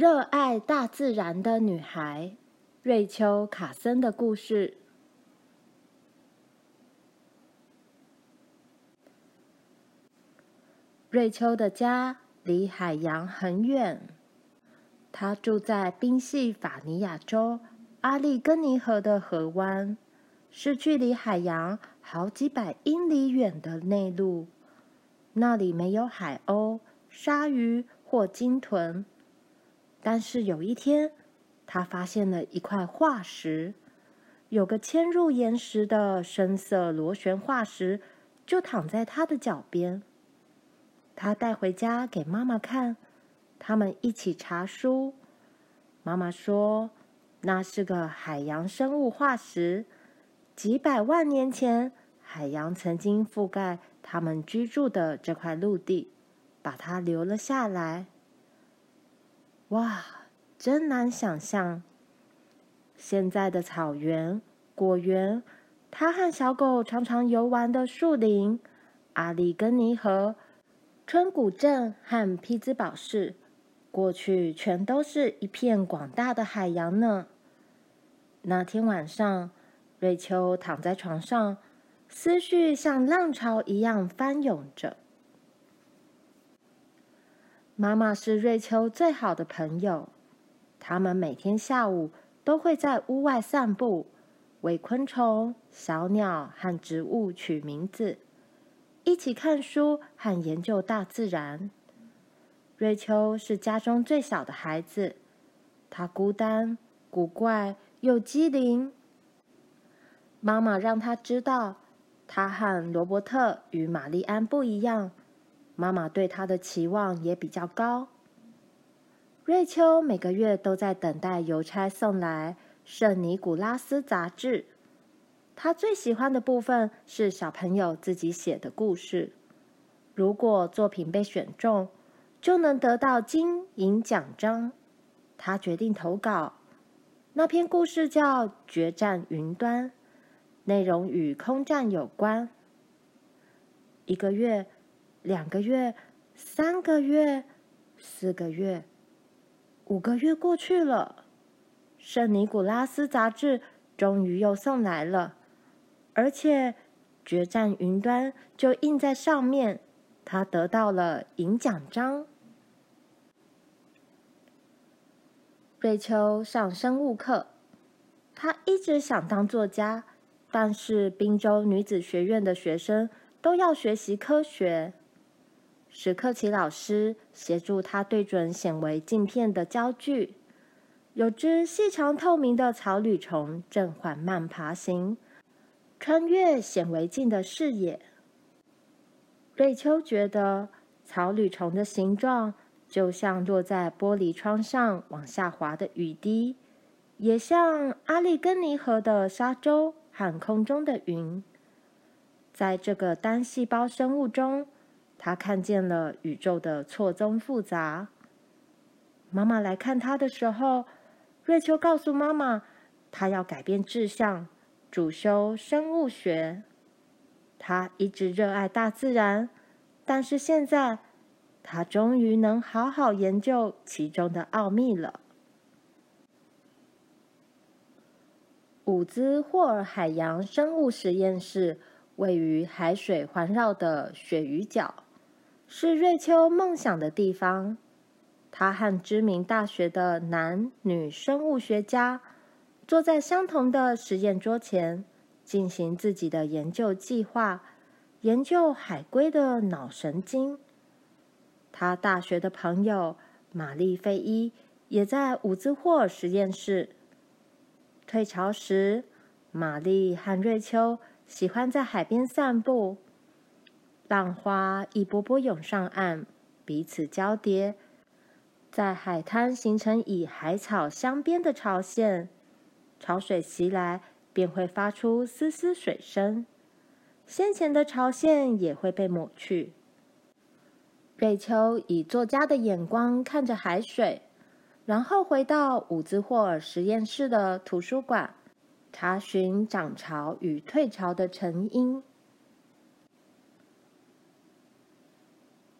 热爱大自然的女孩瑞秋·卡森的故事。瑞秋的家离海洋很远，她住在宾夕法尼亚州阿利根尼河的河湾，是距离海洋好几百英里远的内陆。那里没有海鸥、鲨鱼或鲸豚。但是有一天，他发现了一块化石，有个嵌入岩石的深色螺旋化石，就躺在他的脚边。他带回家给妈妈看，他们一起查书。妈妈说，那是个海洋生物化石，几百万年前，海洋曾经覆盖他们居住的这块陆地，把它留了下来。哇，真难想象！现在的草原、果园，他和小狗常常游玩的树林，阿利根尼河、春谷镇和匹兹堡市，过去全都是一片广大的海洋呢。那天晚上，瑞秋躺在床上，思绪像浪潮一样翻涌着。妈妈是瑞秋最好的朋友，他们每天下午都会在屋外散步，为昆虫、小鸟和植物取名字，一起看书和研究大自然。瑞秋是家中最小的孩子，她孤单、古怪又机灵。妈妈让她知道，她和罗伯特与玛丽安不一样。妈妈对他的期望也比较高。瑞秋每个月都在等待邮差送来《圣尼古拉斯杂志》。他最喜欢的部分是小朋友自己写的故事。如果作品被选中，就能得到金银奖章。他决定投稿。那篇故事叫《决战云端》，内容与空战有关。一个月。两个月，三个月，四个月，五个月过去了，圣尼古拉斯杂志终于又送来了，而且决战云端就印在上面，他得到了银奖章。瑞秋上生物课，他一直想当作家，但是宾州女子学院的学生都要学习科学。史克奇老师协助他对准显微镜片的焦距，有只细长透明的草履虫正缓慢爬行，穿越显微镜的视野。瑞秋觉得草履虫的形状就像落在玻璃窗上往下滑的雨滴，也像阿利根尼河的沙洲和空中的云。在这个单细胞生物中。他看见了宇宙的错综复杂。妈妈来看他的时候，瑞秋告诉妈妈，他要改变志向，主修生物学。他一直热爱大自然，但是现在，他终于能好好研究其中的奥秘了。伍兹霍尔海洋生物实验室位于海水环绕的鳕鱼角。是瑞秋梦想的地方。她和知名大学的男女生物学家坐在相同的实验桌前，进行自己的研究计划，研究海龟的脑神经。他大学的朋友玛丽·费伊也在伍兹霍尔实验室。退潮时，玛丽和瑞秋喜欢在海边散步。浪花一波波涌上岸，彼此交叠，在海滩形成以海草镶边的潮线。潮水袭来，便会发出丝丝水声，先前的潮线也会被抹去。瑞秋以作家的眼光看着海水，然后回到伍兹霍尔实验室的图书馆，查询涨潮与退潮的成因。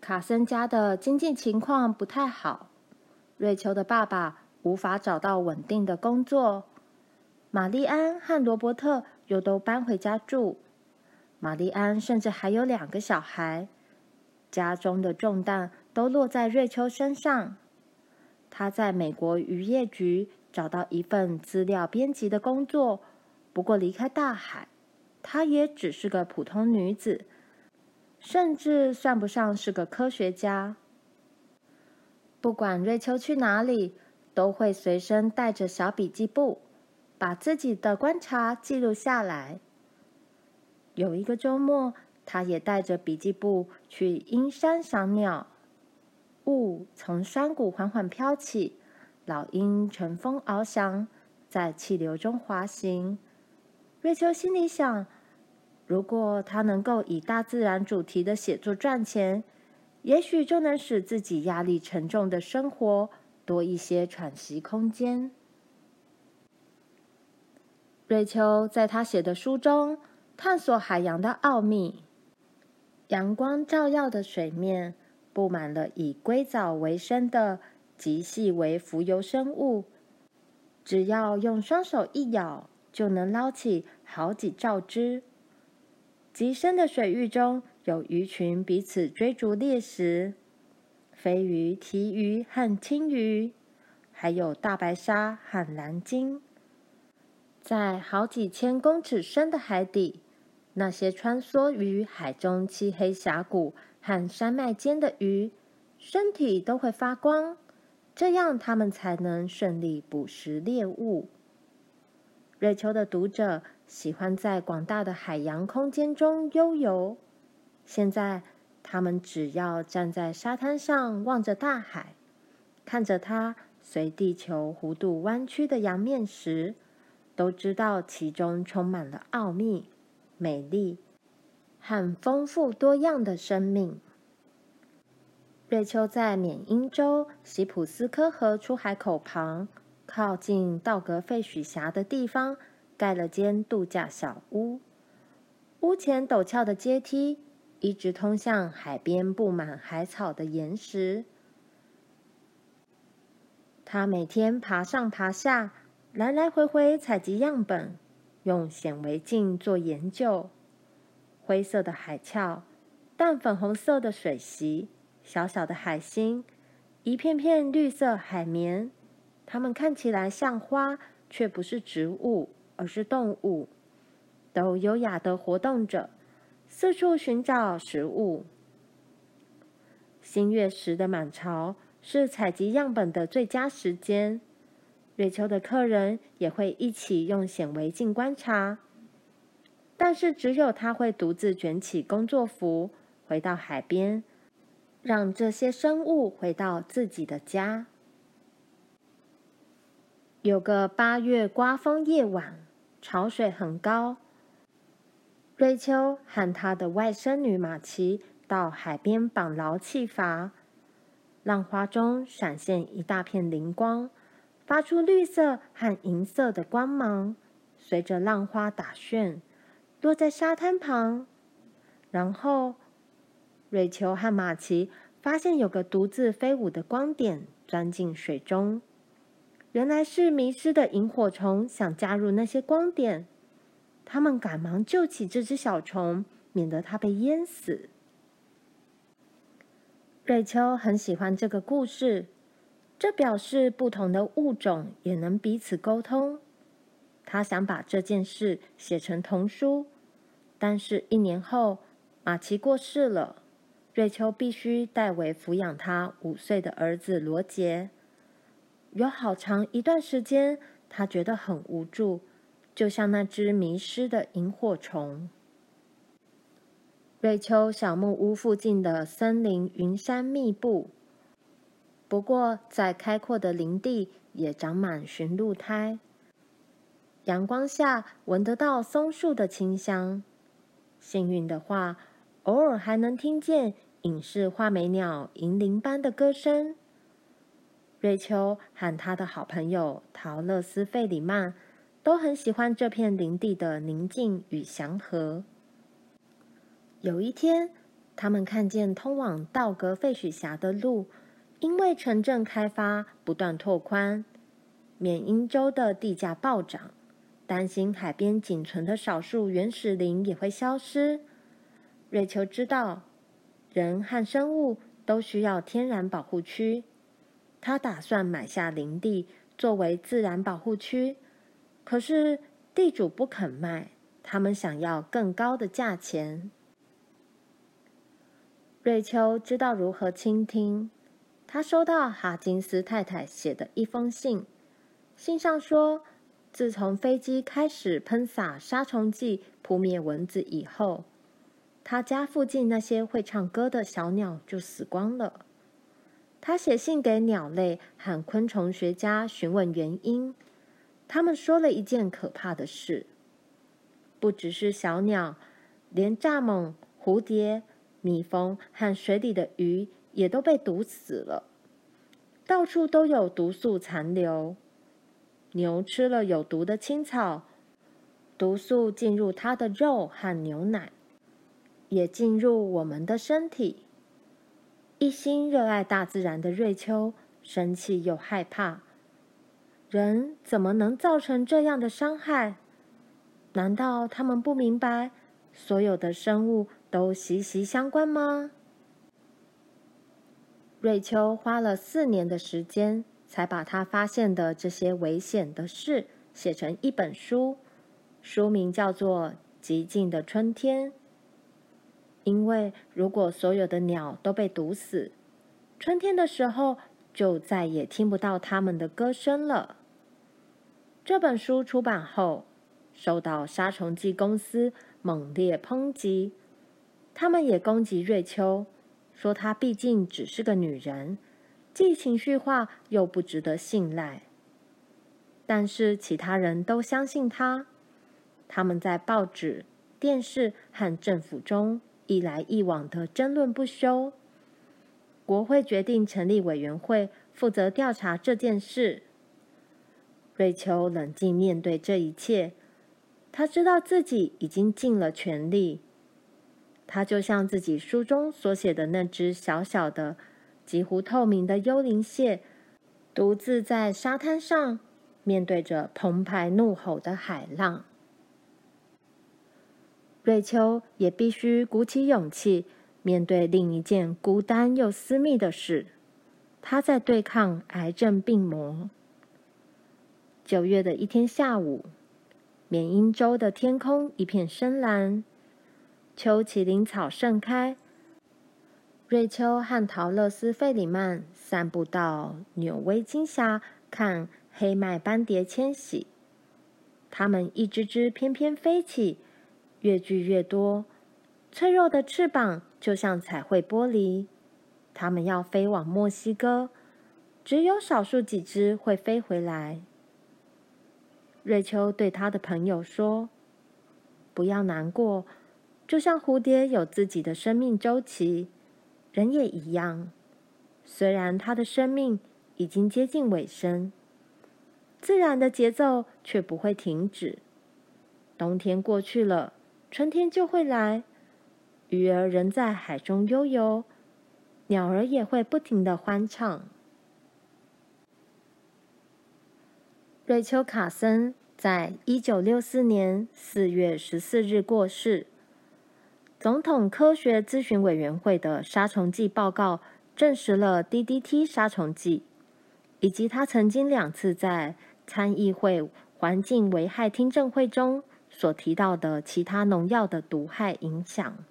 卡森家的经济情况不太好，瑞秋的爸爸无法找到稳定的工作，玛丽安和罗伯特又都搬回家住。玛丽安甚至还有两个小孩，家中的重担都落在瑞秋身上。她在美国渔业局找到一份资料编辑的工作，不过离开大海，她也只是个普通女子，甚至算不上是个科学家。不管瑞秋去哪里，都会随身带着小笔记簿，把自己的观察记录下来。有一个周末，他也带着笔记簿去阴山赏鸟。雾从山谷缓缓飘起，老鹰乘风翱翔，在气流中滑行。瑞秋心里想：如果他能够以大自然主题的写作赚钱，也许就能使自己压力沉重的生活多一些喘息空间。瑞秋在他写的书中探索海洋的奥秘。阳光照耀的水面布满了以硅藻为生的极细微浮游生物，只要用双手一咬，就能捞起好几兆只。极深的水域中，有鱼群彼此追逐猎食，飞鱼、鯷鱼和青鱼，还有大白鲨和蓝鲸。在好几千公尺深的海底，那些穿梭于海中漆黑峡谷和山脉间的鱼，身体都会发光，这样它们才能顺利捕食猎物。瑞秋的读者喜欢在广大的海洋空间中悠游。现在，他们只要站在沙滩上，望着大海，看着它随地球弧度弯曲的洋面时，都知道其中充满了奥秘、美丽和丰富多样的生命。瑞秋在缅因州西普斯科河出海口旁，靠近道格费许峡的地方，盖了间度假小屋，屋前陡峭的阶梯。一直通向海边布满海草的岩石。他每天爬上爬下，来来回回采集样本，用显微镜做研究。灰色的海鞘，淡粉红色的水螅，小小的海星，一片片绿色海绵。它们看起来像花，却不是植物，而是动物，都优雅的活动着。四处寻找食物。新月时的满潮是采集样本的最佳时间。瑞秋的客人也会一起用显微镜观察，但是只有他会独自卷起工作服，回到海边，让这些生物回到自己的家。有个八月刮风夜晚，潮水很高。瑞秋和她的外甥女玛琪到海边绑牢气筏，浪花中闪现一大片灵光，发出绿色和银色的光芒，随着浪花打旋，落在沙滩旁。然后，瑞秋和玛琪发现有个独自飞舞的光点钻进水中，原来是迷失的萤火虫想加入那些光点。他们赶忙救起这只小虫，免得它被淹死。瑞秋很喜欢这个故事，这表示不同的物种也能彼此沟通。她想把这件事写成童书，但是一年后，玛奇过世了，瑞秋必须代为抚养她五岁的儿子罗杰。有好长一段时间，他觉得很无助。就像那只迷失的萤火虫。瑞秋小木屋附近的森林云山密布，不过在开阔的林地也长满驯鹿胎。阳光下闻得到松树的清香，幸运的话，偶尔还能听见隐士画眉鸟银铃般的歌声。瑞秋和他的好朋友陶乐斯·费里曼。都很喜欢这片林地的宁静与祥和。有一天，他们看见通往道格费许峡的路因为城镇开发不断拓宽，缅因州的地价暴涨，担心海边仅存的少数原始林也会消失。瑞秋知道，人和生物都需要天然保护区。他打算买下林地作为自然保护区，可是地主不肯卖，他们想要更高的价钱。瑞秋知道如何倾听。他收到哈金斯太太写的一封信，信上说，自从飞机开始喷洒杀虫剂扑灭蚊子以后，他家附近那些会唱歌的小鸟就死光了。他写信给鸟类和昆虫学家询问原因，他们说了一件可怕的事：不只是小鸟，连蚱蜢、蝴蝶、蜜蜂和水里的鱼也都被毒死了。到处都有毒素残留。牛吃了有毒的青草，毒素进入它的肉和牛奶，也进入我们的身体。一心热爱大自然的瑞秋生气又害怕，人怎么能造成这样的伤害？难道他们不明白所有的生物都息息相关吗？瑞秋花了四年的时间，才把他发现的这些危险的事写成一本书，书名叫做《寂静的春天》。因为如果所有的鸟都被毒死，春天的时候就再也听不到它们的歌声了。这本书出版后，受到杀虫剂公司猛烈抨击，他们也攻击瑞秋，说她毕竟只是个女人，既情绪化又不值得信赖。但是其他人都相信她，他们在报纸、电视和政府中。一来一往的争论不休，国会决定成立委员会负责调查这件事。瑞秋冷静面对这一切，他知道自己已经尽了全力。他就像自己书中所写的那只小小的、几乎透明的幽灵蟹，独自在沙滩上面对着澎湃怒吼的海浪。瑞秋也必须鼓起勇气面对另一件孤单又私密的事，她在对抗癌症病魔。九月的一天下午，缅因州的天空一片深蓝，秋麒麟草盛开。瑞秋和陶乐斯·费里曼散步到纽威金峡看黑麦斑蝶迁徙，它们一只只翩翩飞起。越聚越多，脆弱的翅膀就像彩绘玻璃。它们要飞往墨西哥，只有少数几只会飞回来。瑞秋对他的朋友说：“不要难过，就像蝴蝶有自己的生命周期，人也一样。虽然他的生命已经接近尾声，自然的节奏却不会停止。冬天过去了。”春天就会来，鱼儿仍在海中悠游，鸟儿也会不停的欢唱。瑞秋·卡森在一九六四年四月十四日过世。总统科学咨询委员会的杀虫剂报告证实了 DDT 杀虫剂，以及他曾经两次在参议会环境危害听证会中。所提到的其他农药的毒害影响，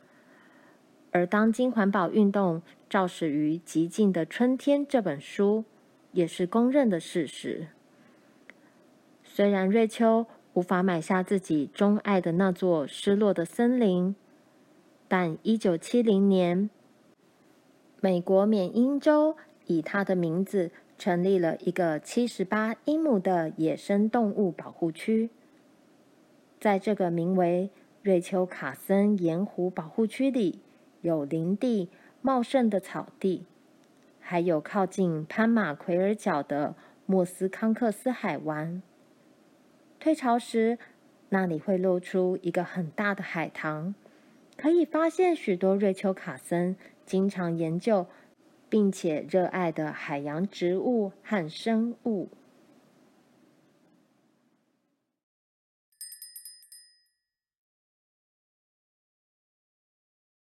而当今环保运动肇始于《寂静的春天》这本书，也是公认的事实。虽然瑞秋无法买下自己钟爱的那座失落的森林，但一九七零年，美国缅因州以他的名字成立了一个七十八英亩的野生动物保护区。在这个名为瑞秋·卡森盐湖保护区里，有林地、茂盛的草地，还有靠近潘马奎尔角的莫斯康克斯海湾。退潮时，那里会露出一个很大的海棠，可以发现许多瑞秋·卡森经常研究并且热爱的海洋植物和生物。